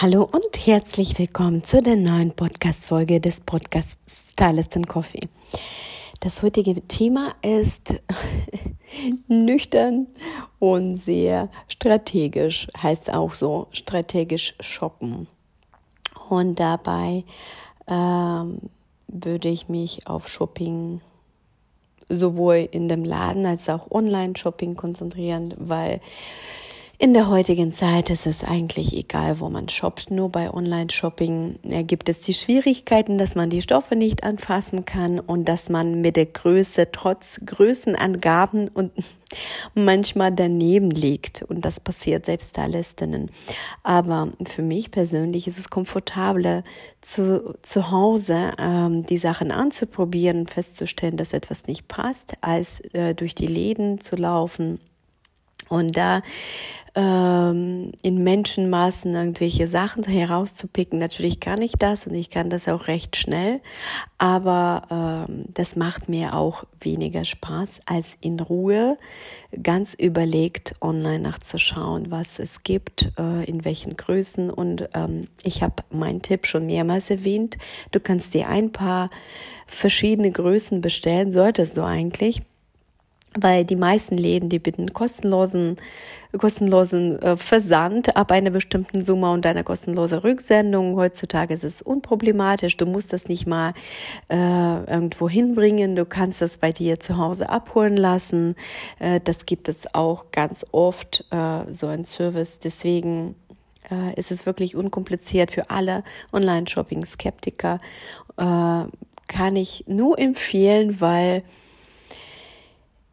Hallo und herzlich willkommen zu der neuen Podcast-Folge des Podcasts Stylist and Coffee. Das heutige Thema ist nüchtern und sehr strategisch, heißt auch so strategisch shoppen. Und dabei ähm, würde ich mich auf Shopping sowohl in dem Laden als auch Online-Shopping konzentrieren, weil in der heutigen Zeit ist es eigentlich egal, wo man shoppt. Nur bei Online-Shopping gibt es die Schwierigkeiten, dass man die Stoffe nicht anfassen kann und dass man mit der Größe trotz Größenangaben und manchmal daneben liegt. Und das passiert selbst Stylistinnen. Aber für mich persönlich ist es komfortabler, zu, zu Hause ähm, die Sachen anzuprobieren, festzustellen, dass etwas nicht passt, als äh, durch die Läden zu laufen und da ähm, in Menschenmaßen irgendwelche Sachen herauszupicken, natürlich kann ich das und ich kann das auch recht schnell, aber ähm, das macht mir auch weniger Spaß, als in Ruhe ganz überlegt online nachzuschauen, was es gibt, äh, in welchen Größen. Und ähm, ich habe meinen Tipp schon mehrmals erwähnt. Du kannst dir ein paar verschiedene Größen bestellen, solltest du eigentlich weil die meisten Läden, die bieten kostenlosen, kostenlosen äh, Versand ab einer bestimmten Summe und eine kostenlose Rücksendung. Heutzutage ist es unproblematisch. Du musst das nicht mal äh, irgendwo hinbringen. Du kannst das bei dir zu Hause abholen lassen. Äh, das gibt es auch ganz oft, äh, so ein Service. Deswegen äh, ist es wirklich unkompliziert für alle Online-Shopping-Skeptiker. Äh, kann ich nur empfehlen, weil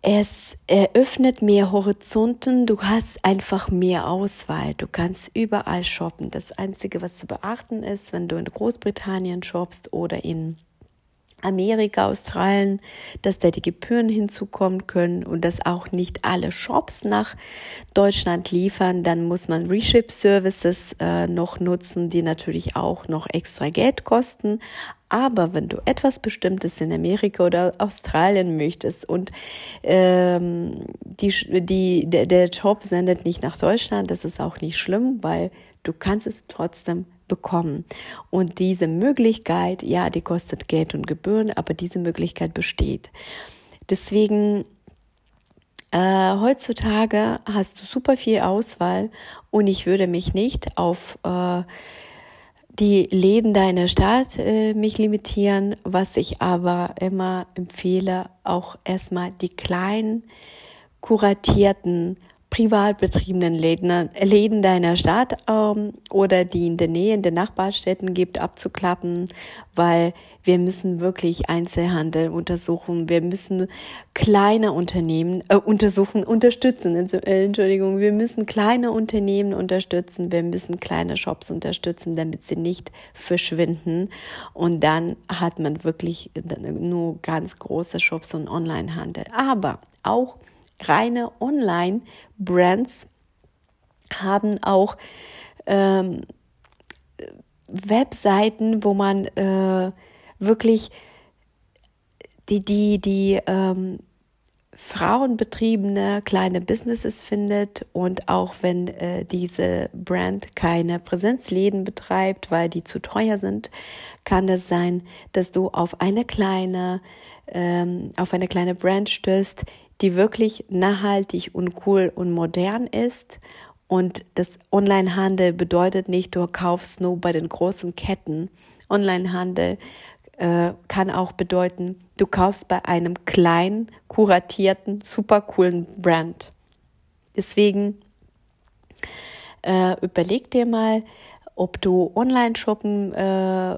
es eröffnet mehr Horizonten, du hast einfach mehr Auswahl, du kannst überall shoppen. Das Einzige, was zu beachten ist, wenn du in Großbritannien shoppst oder in Amerika, Australien, dass da die Gebühren hinzukommen können und dass auch nicht alle Shops nach Deutschland liefern, dann muss man Reship Services äh, noch nutzen, die natürlich auch noch extra Geld kosten. Aber wenn du etwas Bestimmtes in Amerika oder Australien möchtest und ähm, die, die, der, der Job sendet nicht nach Deutschland, das ist auch nicht schlimm, weil du kannst es trotzdem bekommen. Und diese Möglichkeit, ja, die kostet Geld und Gebühren, aber diese Möglichkeit besteht. Deswegen äh, heutzutage hast du super viel Auswahl und ich würde mich nicht auf äh, die Läden deiner Stadt äh, mich limitieren, was ich aber immer empfehle, auch erstmal die kleinen, kuratierten privat betriebenen Läden, deiner Stadt ähm, oder die in der Nähe in den Nachbarstädten gibt, abzuklappen, weil wir müssen wirklich Einzelhandel untersuchen. Wir müssen kleine Unternehmen äh, untersuchen, unterstützen. Äh, Entschuldigung, wir müssen kleine Unternehmen unterstützen. Wir müssen kleine Shops unterstützen, damit sie nicht verschwinden. Und dann hat man wirklich nur ganz große Shops und Onlinehandel. Aber auch reine Online-Brands haben auch ähm, Webseiten, wo man äh, wirklich die, die, die ähm, frauenbetriebene kleine Businesses findet und auch wenn äh, diese Brand keine Präsenzläden betreibt, weil die zu teuer sind, kann es sein, dass du auf eine kleine ähm, auf eine kleine Brand stößt, die wirklich nachhaltig und cool und modern ist. Und das Onlinehandel bedeutet nicht, du kaufst nur bei den großen Ketten. Onlinehandel äh, kann auch bedeuten, du kaufst bei einem kleinen, kuratierten, super coolen Brand. Deswegen äh, überleg dir mal, ob du online shoppen äh,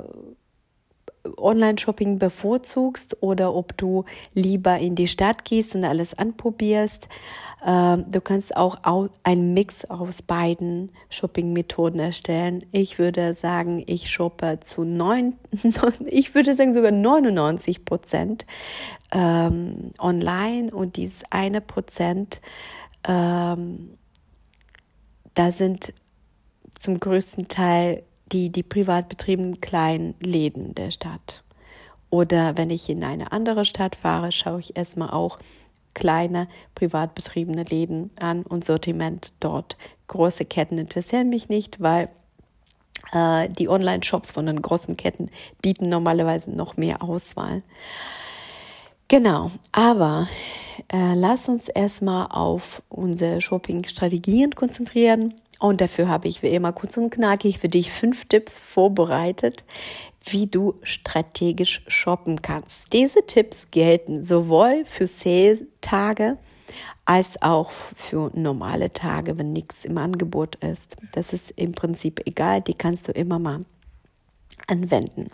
Online-Shopping bevorzugst oder ob du lieber in die Stadt gehst und alles anprobierst. Ähm, du kannst auch einen Mix aus beiden Shopping-Methoden erstellen. Ich würde sagen, ich shoppe zu neun, ich würde sagen sogar 99 Prozent ähm, online und dieses eine Prozent, ähm, da sind zum größten Teil die, die privat betriebenen kleinen Läden der Stadt. Oder wenn ich in eine andere Stadt fahre, schaue ich erstmal auch kleine privat betriebene Läden an und Sortiment dort. Große Ketten interessieren mich nicht, weil äh, die Online-Shops von den großen Ketten bieten normalerweise noch mehr Auswahl. Genau, aber äh, lass uns erstmal auf unsere Shopping-Strategien konzentrieren. Und dafür habe ich wie immer kurz und knackig für dich fünf Tipps vorbereitet, wie du strategisch shoppen kannst. Diese Tipps gelten sowohl für Sale-Tage als auch für normale Tage, wenn nichts im Angebot ist. Das ist im Prinzip egal, die kannst du immer mal anwenden.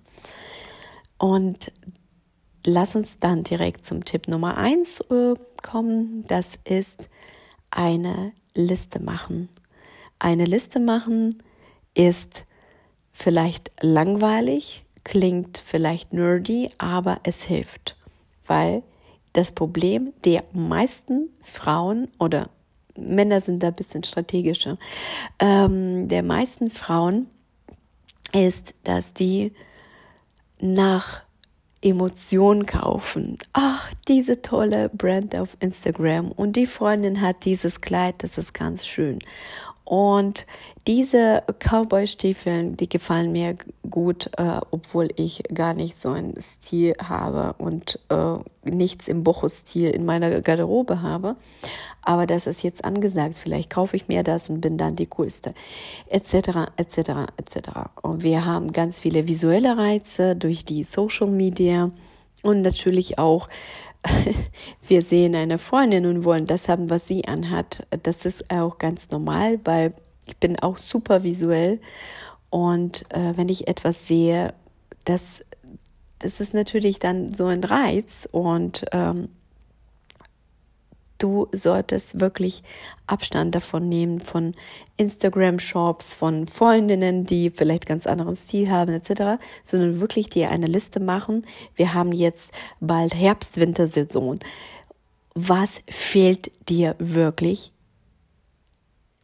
Und lass uns dann direkt zum Tipp Nummer eins äh, kommen. Das ist eine Liste machen eine Liste machen ist vielleicht langweilig, klingt vielleicht nerdy, aber es hilft, weil das Problem der meisten Frauen oder Männer sind da ein bisschen strategischer, ähm, der meisten Frauen ist, dass die nach Emotionen kaufen. Ach, diese tolle Brand auf Instagram und die Freundin hat dieses Kleid, das ist ganz schön. Und diese Cowboy-Stiefeln, die gefallen mir gut, äh, obwohl ich gar nicht so einen Stil habe und äh, nichts im Bocho-Stil in meiner Garderobe habe. Aber das ist jetzt angesagt. Vielleicht kaufe ich mir das und bin dann die coolste, etc., etc., etc. Und wir haben ganz viele visuelle Reize durch die Social Media und natürlich auch wir sehen eine Freundin und wollen das haben, was sie anhat. Das ist auch ganz normal, weil ich bin auch super visuell und äh, wenn ich etwas sehe, das, das ist natürlich dann so ein Reiz und ähm, du solltest wirklich Abstand davon nehmen von Instagram-Shops, von Freundinnen, die vielleicht ganz anderen Stil haben etc., sondern wirklich dir eine Liste machen. Wir haben jetzt bald Herbst-Wintersaison. Was fehlt dir wirklich?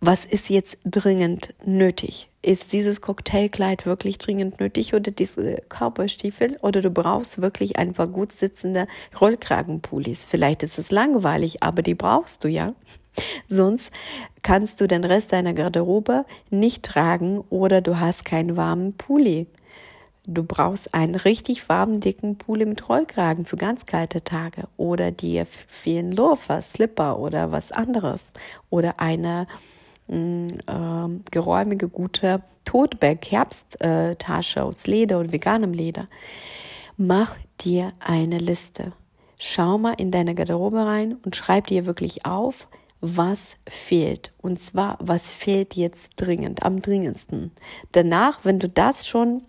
Was ist jetzt dringend nötig? ist dieses Cocktailkleid wirklich dringend nötig oder diese Cowboystiefel oder du brauchst wirklich einfach gut sitzende Rollkragenpullis. Vielleicht ist es langweilig, aber die brauchst du ja. Sonst kannst du den Rest deiner Garderobe nicht tragen oder du hast keinen warmen Pulli. Du brauchst einen richtig warmen, dicken Pulli mit Rollkragen für ganz kalte Tage oder dir fehlen Loafer, Slipper oder was anderes oder eine äh, geräumige, gute Toteback Herbsttasche aus Leder und veganem Leder. Mach dir eine Liste. Schau mal in deine Garderobe rein und schreib dir wirklich auf, was fehlt. Und zwar, was fehlt jetzt dringend, am dringendsten. Danach, wenn du das schon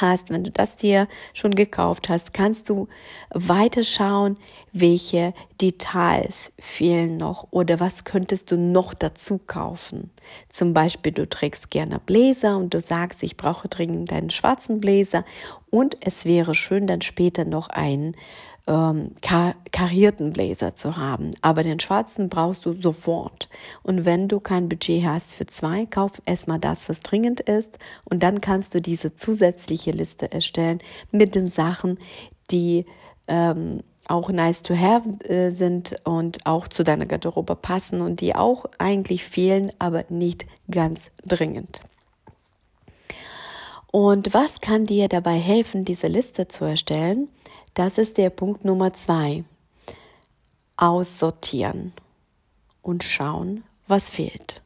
hast, wenn du das dir schon gekauft hast, kannst du weiter schauen, welche Details fehlen noch oder was könntest du noch dazu kaufen. Zum Beispiel, du trägst gerne Bläser und du sagst, ich brauche dringend einen schwarzen Bläser und es wäre schön, dann später noch einen ähm, kar karierten Blazer zu haben. Aber den schwarzen brauchst du sofort. Und wenn du kein Budget hast für zwei, kauf erstmal das, was dringend ist. Und dann kannst du diese zusätzliche Liste erstellen mit den Sachen, die ähm, auch nice to have äh, sind und auch zu deiner Garderobe passen und die auch eigentlich fehlen, aber nicht ganz dringend. Und was kann dir dabei helfen, diese Liste zu erstellen? Das ist der Punkt Nummer zwei. Aussortieren und schauen, was fehlt.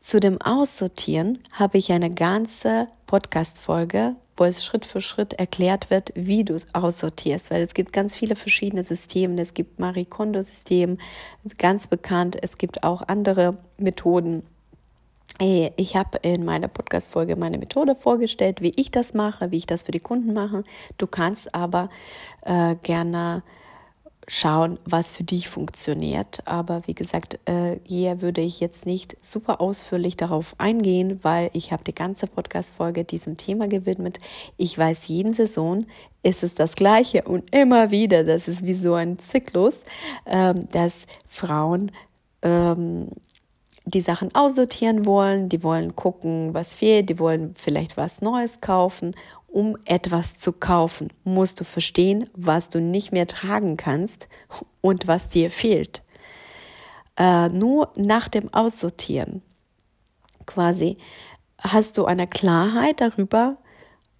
Zu dem Aussortieren habe ich eine ganze Podcast-Folge, wo es Schritt für Schritt erklärt wird, wie du es aussortierst, weil es gibt ganz viele verschiedene Systeme. Es gibt Marie Kondo-System, ganz bekannt. Es gibt auch andere Methoden. Ich habe in meiner Podcast-Folge meine Methode vorgestellt, wie ich das mache, wie ich das für die Kunden mache. Du kannst aber äh, gerne schauen, was für dich funktioniert. Aber wie gesagt, äh, hier würde ich jetzt nicht super ausführlich darauf eingehen, weil ich habe die ganze Podcast-Folge diesem Thema gewidmet. Ich weiß, jeden Saison ist es das Gleiche und immer wieder, das ist wie so ein Zyklus, ähm, dass Frauen ähm, die Sachen aussortieren wollen, die wollen gucken, was fehlt, die wollen vielleicht was Neues kaufen um etwas zu kaufen, musst du verstehen, was du nicht mehr tragen kannst und was dir fehlt. Äh, nur nach dem Aussortieren quasi hast du eine Klarheit darüber,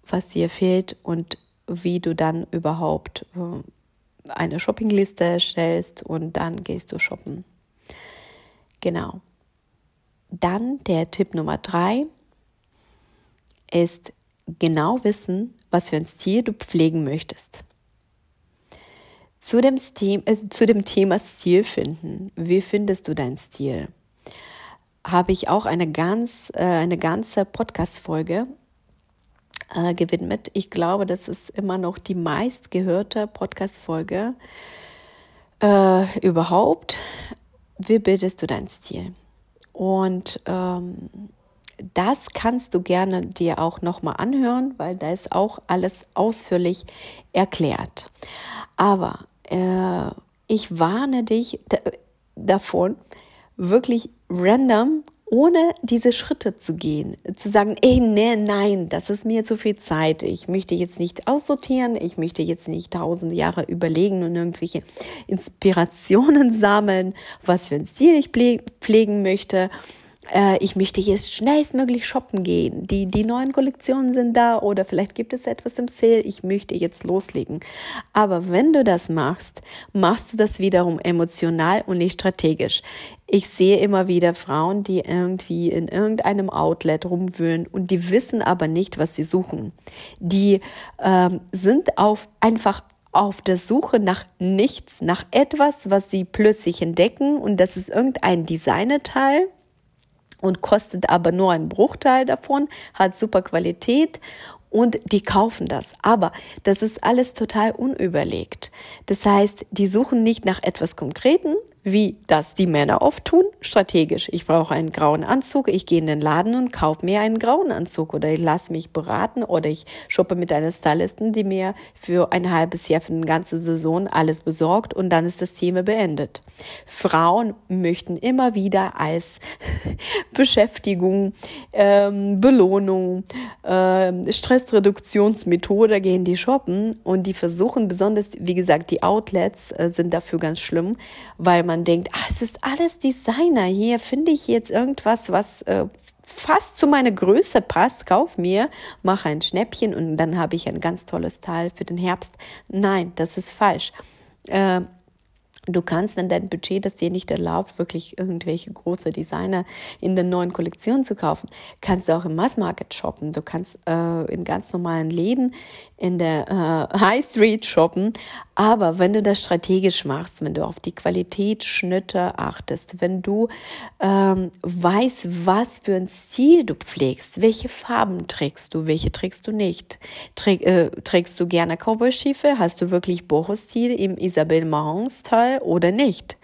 was dir fehlt und wie du dann überhaupt äh, eine Shoppingliste erstellst und dann gehst du shoppen. Genau. Dann der Tipp Nummer drei ist genau wissen, was für ein Stil du pflegen möchtest. Zu dem, Stil, äh, zu dem Thema Stil finden. Wie findest du deinen Stil? Habe ich auch eine ganz, äh, eine ganze Podcast-Folge äh, gewidmet. Ich glaube, das ist immer noch die meistgehörte Podcast-Folge äh, überhaupt. Wie bildest du deinen Stil? Und ähm, das kannst du gerne dir auch nochmal anhören, weil da ist auch alles ausführlich erklärt. Aber äh, ich warne dich davon, wirklich random ohne diese Schritte zu gehen, zu sagen, ey, nee, nein, das ist mir zu viel Zeit. Ich möchte jetzt nicht aussortieren, ich möchte jetzt nicht tausend Jahre überlegen und irgendwelche Inspirationen sammeln, was für ein Stil ich pflegen möchte äh, ich möchte jetzt schnellstmöglich shoppen gehen. Die, die neuen Kollektionen sind da oder vielleicht gibt es etwas im Sale. Ich möchte jetzt loslegen. Aber wenn du das machst, machst du das wiederum emotional und nicht strategisch. Ich sehe immer wieder Frauen, die irgendwie in irgendeinem Outlet rumwühlen und die wissen aber nicht, was sie suchen. Die ähm, sind auf einfach auf der Suche nach nichts, nach etwas, was sie plötzlich entdecken und das ist irgendein Designerteil und kostet aber nur einen Bruchteil davon, hat super Qualität und die kaufen das. Aber das ist alles total unüberlegt. Das heißt, die suchen nicht nach etwas Konkreten, wie das die Männer oft tun, strategisch. Ich brauche einen grauen Anzug, ich gehe in den Laden und kaufe mir einen grauen Anzug oder ich lasse mich beraten oder ich shoppe mit einer Stylistin, die mir für ein halbes Jahr, für eine ganze Saison alles besorgt und dann ist das Thema beendet. Frauen möchten immer wieder als Beschäftigung, ähm, Belohnung, ähm, Stressreduktionsmethode gehen die shoppen und die versuchen besonders, wie gesagt, die Outlets äh, sind dafür ganz schlimm, weil man man denkt, ah, es ist alles Designer. Hier finde ich jetzt irgendwas, was äh, fast zu meiner Größe passt. Kauf mir, mache ein Schnäppchen und dann habe ich ein ganz tolles Teil für den Herbst. Nein, das ist falsch. Äh, Du kannst, wenn dein Budget das dir nicht erlaubt, wirklich irgendwelche große Designer in der neuen Kollektion zu kaufen, kannst du auch im Massmarket shoppen. Du kannst äh, in ganz normalen Läden in der äh, High Street shoppen. Aber wenn du das strategisch machst, wenn du auf die Qualitätsschnitte achtest, wenn du ähm, weißt, was für ein Stil du pflegst, welche Farben trägst du, welche trägst du nicht, Träg, äh, trägst du gerne Cowboy-Stiefel, hast du wirklich Boho-Stil im Isabelle Marant-Style oder nicht?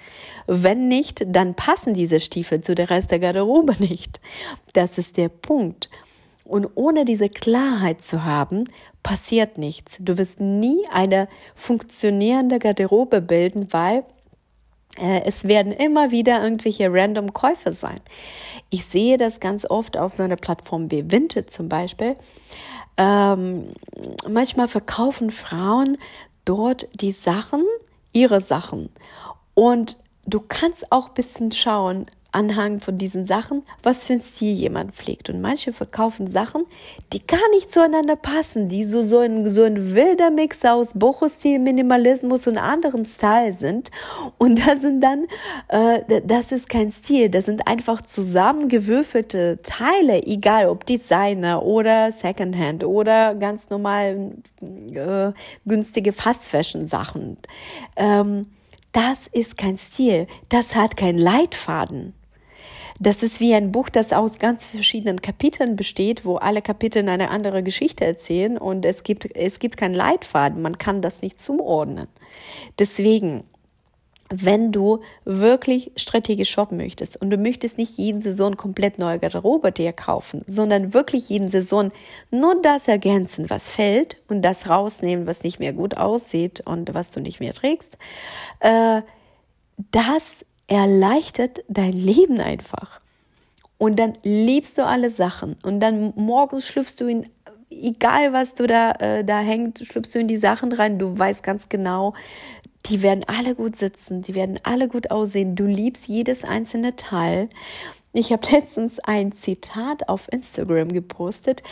Wenn nicht, dann passen diese Stiefel zu der Rest der Garderobe nicht. Das ist der Punkt. Und ohne diese Klarheit zu haben, passiert nichts. Du wirst nie eine funktionierende Garderobe bilden, weil äh, es werden immer wieder irgendwelche random Käufe sein. Ich sehe das ganz oft auf so einer Plattform wie Vinted zum Beispiel. Ähm, manchmal verkaufen Frauen dort die Sachen, ihre Sachen. Und du kannst auch ein bisschen schauen, anhand von diesen Sachen, was für ein Stil jemand pflegt. Und manche verkaufen Sachen, die gar nicht zueinander passen, die so, so, ein, so ein wilder Mix aus Boho-Stil, Minimalismus und anderen Style sind. Und da sind dann, äh, das ist kein Stil, das sind einfach zusammengewürfelte Teile, egal ob Designer oder Secondhand oder ganz normal äh, günstige Fast-Fashion-Sachen. Ähm, das ist kein Stil, das hat keinen Leitfaden. Das ist wie ein Buch, das aus ganz verschiedenen Kapiteln besteht, wo alle Kapitel eine andere Geschichte erzählen und es gibt, es gibt keinen Leitfaden. Man kann das nicht zuordnen. Deswegen, wenn du wirklich strategisch shoppen möchtest und du möchtest nicht jeden Saison komplett neue Garderobe dir kaufen, sondern wirklich jeden Saison nur das ergänzen, was fällt und das rausnehmen, was nicht mehr gut aussieht und was du nicht mehr trägst, äh, das erleichtert dein Leben einfach. Und dann liebst du alle Sachen und dann morgens schlüpfst du in egal was du da äh, da hängt, schlüpfst du in die Sachen rein. Du weißt ganz genau, die werden alle gut sitzen, die werden alle gut aussehen. Du liebst jedes einzelne Teil. Ich habe letztens ein Zitat auf Instagram gepostet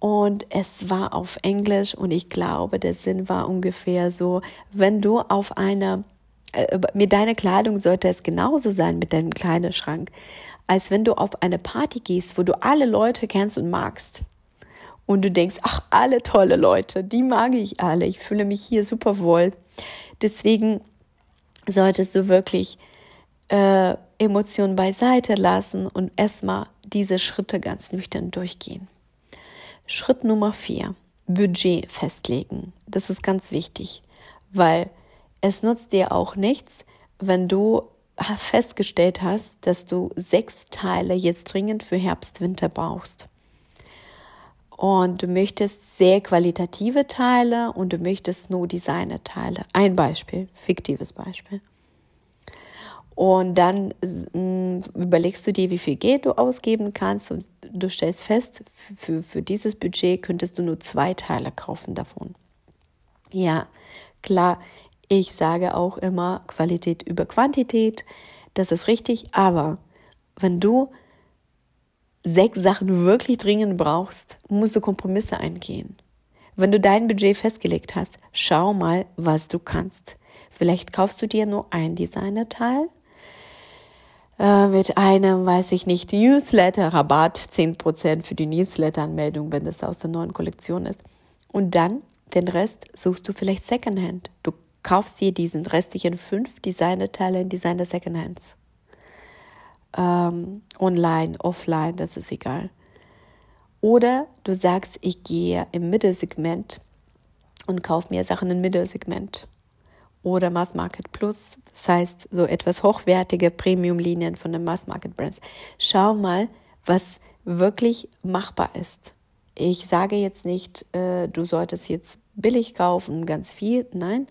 und es war auf Englisch und ich glaube, der Sinn war ungefähr so, wenn du auf eine, äh, mit deiner Kleidung sollte es genauso sein mit deinem Kleiderschrank, als wenn du auf eine Party gehst, wo du alle Leute kennst und magst. Und du denkst, ach, alle tolle Leute, die mag ich alle, ich fühle mich hier super wohl Deswegen solltest du wirklich äh, Emotionen beiseite lassen und erstmal diese Schritte ganz nüchtern durchgehen. Schritt Nummer vier, Budget festlegen. Das ist ganz wichtig, weil es nutzt dir auch nichts, wenn du festgestellt hast, dass du sechs Teile jetzt dringend für Herbst, Winter brauchst und du möchtest sehr qualitative Teile und du möchtest nur Designer-Teile. Ein Beispiel, fiktives Beispiel. Und dann mh, überlegst du dir, wie viel Geld du ausgeben kannst und du stellst fest, für, für dieses Budget könntest du nur zwei Teile kaufen davon. Ja, klar, ich sage auch immer Qualität über Quantität, das ist richtig, aber wenn du sechs Sachen wirklich dringend brauchst, musst du Kompromisse eingehen. Wenn du dein Budget festgelegt hast, schau mal, was du kannst. Vielleicht kaufst du dir nur ein Designerteil äh, mit einem, weiß ich nicht, Newsletter-Rabatt, 10% für die Newsletter-Anmeldung, wenn das aus der neuen Kollektion ist. Und dann den Rest suchst du vielleicht Secondhand. Du kaufst dir diesen restlichen fünf Designerteile in Designer Secondhands ähm, online, offline, das ist egal. Oder du sagst, ich gehe im Mittelsegment und kaufe mir Sachen im Mittelsegment. Oder Mass Market Plus, das heißt so etwas hochwertige Premium-Linien von den Mass Market Brands. Schau mal, was wirklich machbar ist. Ich sage jetzt nicht, äh, du solltest jetzt billig kaufen, ganz viel, nein,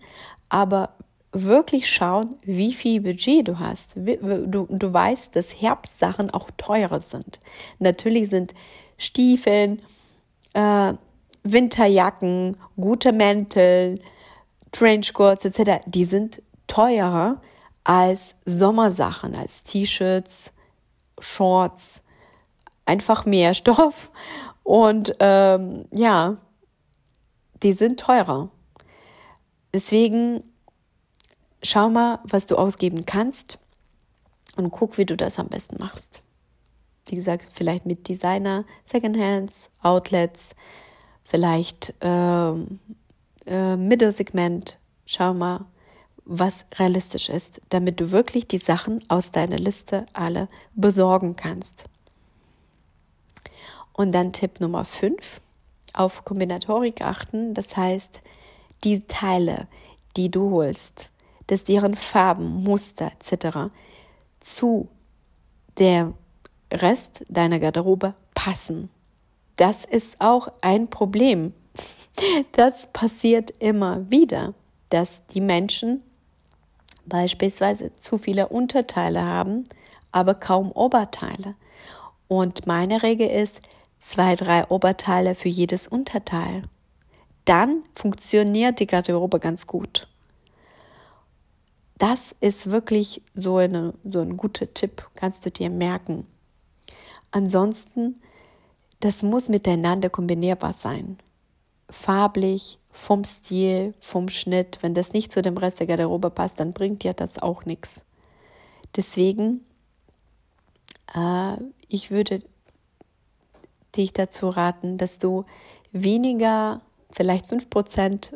aber wirklich schauen, wie viel Budget du hast. Du, du weißt, dass Herbstsachen auch teurer sind. Natürlich sind Stiefeln, äh, Winterjacken, gute Mäntel, Trenchcoats etc., die sind teurer als Sommersachen, als T-Shirts, Shorts, einfach mehr Stoff und ähm, ja, die sind teurer. Deswegen schau mal, was du ausgeben kannst und guck, wie du das am besten machst. Wie gesagt, vielleicht mit Designer, Secondhands, Outlets, vielleicht ähm, äh, Mittelsegment. Schau mal, was realistisch ist, damit du wirklich die Sachen aus deiner Liste alle besorgen kannst. Und dann Tipp Nummer 5, auf Kombinatorik achten, das heißt, die Teile, die du holst, dass deren Farben, Muster etc. zu der Rest deiner Garderobe passen. Das ist auch ein Problem. Das passiert immer wieder, dass die Menschen beispielsweise zu viele Unterteile haben, aber kaum Oberteile. Und meine Regel ist zwei, drei Oberteile für jedes Unterteil. Dann funktioniert die Garderobe ganz gut das ist wirklich so, eine, so ein guter Tipp, kannst du dir merken. Ansonsten, das muss miteinander kombinierbar sein. Farblich, vom Stil, vom Schnitt. Wenn das nicht zu dem Rest der Garderobe passt, dann bringt dir das auch nichts. Deswegen, äh, ich würde dich dazu raten, dass du weniger vielleicht 5%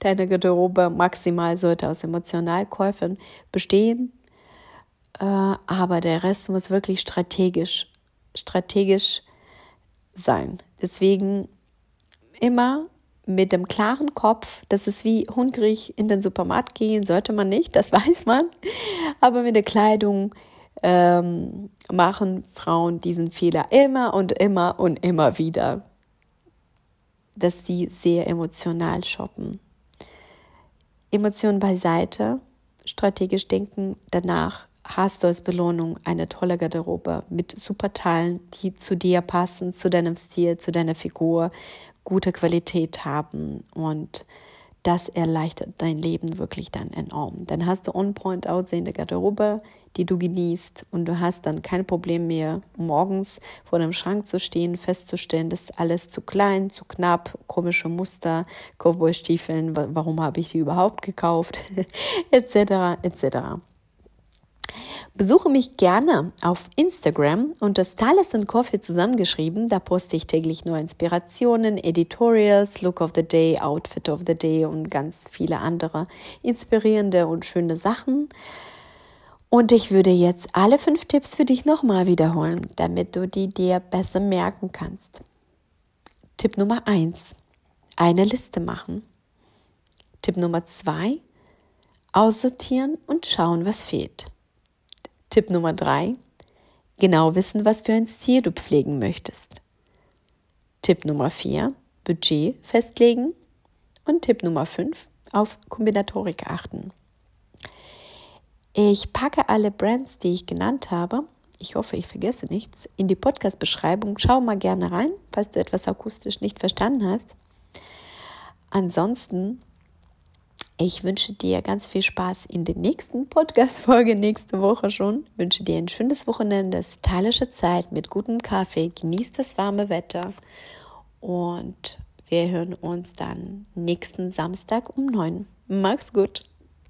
deiner Garderobe maximal sollte aus Emotionalkäufen bestehen. äh, aber der Rest muss wirklich strategisch, strategisch sein. Deswegen immer mit dem klaren Kopf, das ist wie hungrig in den Supermarkt gehen, sollte man nicht, das weiß man. Aber mit der Kleidung ähm, machen Frauen diesen Fehler immer und immer und immer wieder, dass sie sehr emotional shoppen. Emotionen beiseite, strategisch denken, danach hast du als Belohnung eine tolle Garderobe mit super Teilen, die zu dir passen, zu deinem Stil, zu deiner Figur, gute Qualität haben und das erleichtert dein Leben wirklich dann enorm. Dann hast du on-point aussehende Garderobe, die du genießt und du hast dann kein Problem mehr, morgens vor dem Schrank zu stehen, festzustellen, das ist alles zu klein, zu knapp, komische Muster, Cowboy-Stiefeln, warum habe ich die überhaupt gekauft, etc., etc. Besuche mich gerne auf Instagram unter Stylist and Coffee zusammengeschrieben. Da poste ich täglich neue Inspirationen, Editorials, Look of the Day, Outfit of the Day und ganz viele andere inspirierende und schöne Sachen. Und ich würde jetzt alle fünf Tipps für dich nochmal wiederholen, damit du die dir besser merken kannst. Tipp Nummer eins: Eine Liste machen. Tipp Nummer zwei: Aussortieren und schauen, was fehlt. Tipp Nummer drei: Genau wissen, was für ein Stil du pflegen möchtest. Tipp Nummer vier: Budget festlegen. Und Tipp Nummer fünf: Auf Kombinatorik achten. Ich packe alle Brands, die ich genannt habe, ich hoffe, ich vergesse nichts, in die Podcast-Beschreibung. Schau mal gerne rein, falls du etwas akustisch nicht verstanden hast. Ansonsten, ich wünsche dir ganz viel Spaß in der nächsten Podcast-Folge, nächste Woche schon. Ich wünsche dir ein schönes Wochenende, stylische Zeit mit gutem Kaffee. Genieß das warme Wetter und wir hören uns dann nächsten Samstag um neun. Mach's gut.